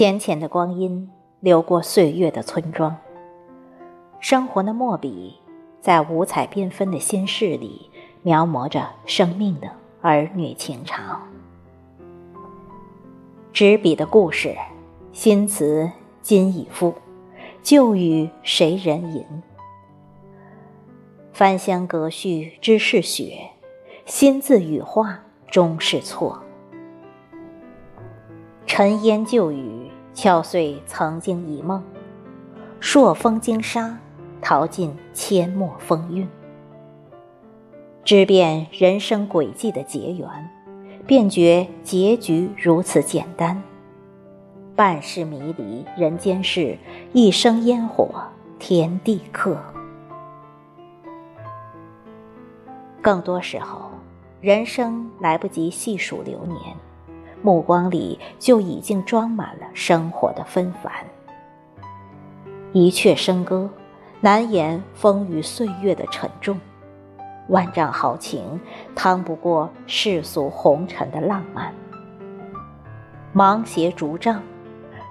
浅浅的光阴流过岁月的村庄，生活的墨笔在五彩缤纷的心事里描摹着生命的儿女情长。执笔的故事，新词今已赋，旧语谁人吟？翻香隔续知是雪，新字语画终是错。尘烟旧雨，敲碎曾经一梦；朔风惊沙，淘尽阡陌风韵。知遍人生轨迹的结缘，便觉结局如此简单。半世迷离人间事，一生烟火天地客。更多时候，人生来不及细数流年。目光里就已经装满了生活的纷繁，一阙笙歌，难言风雨岁月的沉重；万丈豪情，趟不过世俗红尘的浪漫。芒鞋竹杖，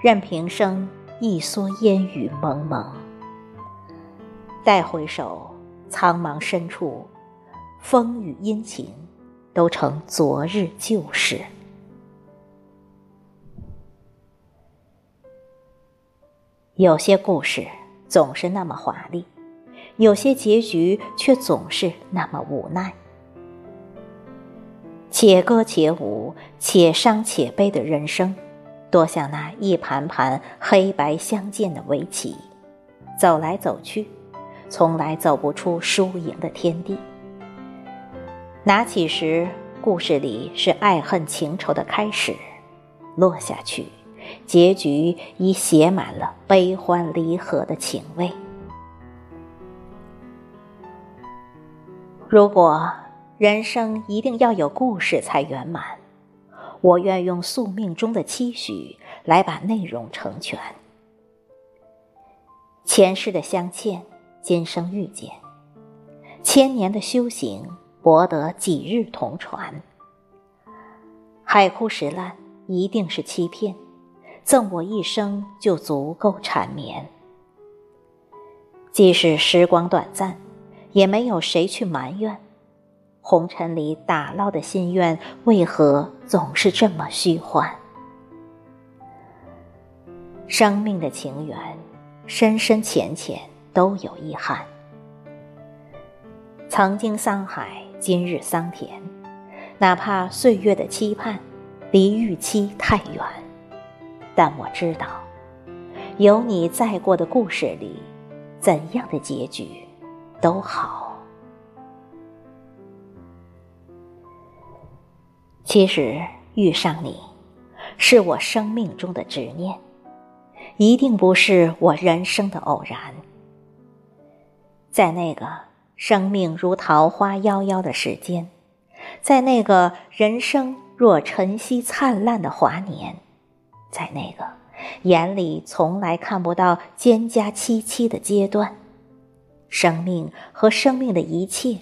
任平生一蓑烟雨蒙蒙。待回首，苍茫深处，风雨阴晴，都成昨日旧事。有些故事总是那么华丽，有些结局却总是那么无奈。且歌且舞，且伤且悲的人生，多像那一盘盘黑白相间的围棋，走来走去，从来走不出输赢的天地。拿起时，故事里是爱恨情仇的开始，落下去。结局已写满了悲欢离合的情味。如果人生一定要有故事才圆满，我愿用宿命中的期许来把内容成全。前世的相欠，今生遇见；千年的修行，博得几日同船。海枯石烂，一定是欺骗。赠我一生就足够缠绵，即使时光短暂，也没有谁去埋怨。红尘里打捞的心愿，为何总是这么虚幻？生命的情缘，深深浅浅都有遗憾。曾经桑海，今日桑田，哪怕岁月的期盼，离预期太远。但我知道，有你在过的故事里，怎样的结局都好。其实遇上你，是我生命中的执念，一定不是我人生的偶然。在那个生命如桃花夭夭的时间，在那个人生若晨曦灿烂的华年。在那个眼里从来看不到蒹葭萋萋的阶段，生命和生命的一切，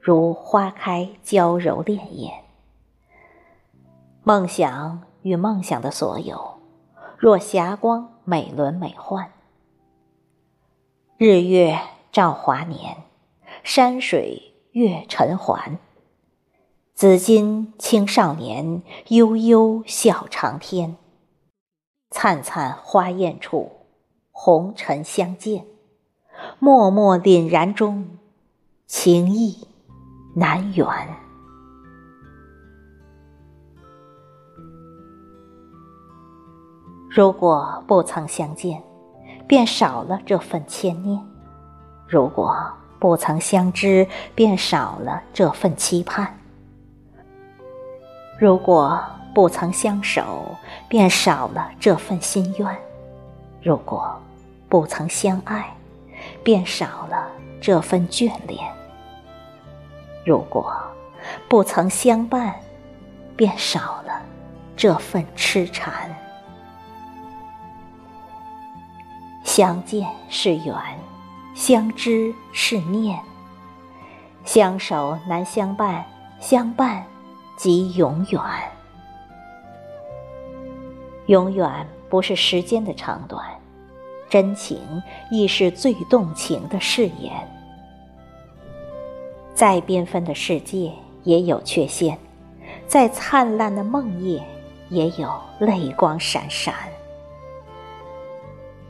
如花开娇柔潋滟；梦想与梦想的所有，若霞光美轮美奂。日月照华年，山水月沉环。紫金青少年，悠悠笑长天。灿灿花艳处，红尘相见；脉脉凛然中，情意难圆。如果不曾相见，便少了这份牵念；如果不曾相知，便少了这份期盼；如果。不曾相守，便少了这份心愿；如果不曾相爱，便少了这份眷恋；如果不曾相伴，便少了这份痴缠。相见是缘，相知是念，相守难相伴，相伴即永远。永远不是时间的长短，真情亦是最动情的誓言。再缤纷的世界也有缺陷，再灿烂的梦夜也有泪光闪闪。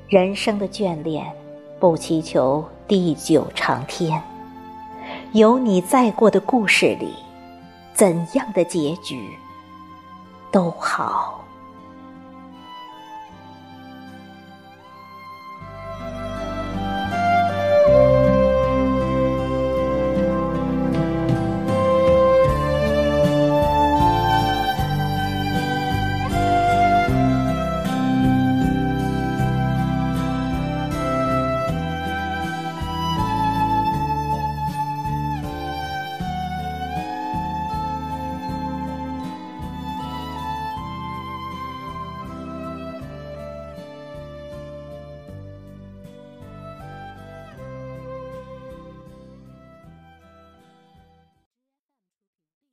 人生的眷恋，不祈求地久长天。有你在过的故事里，怎样的结局都好。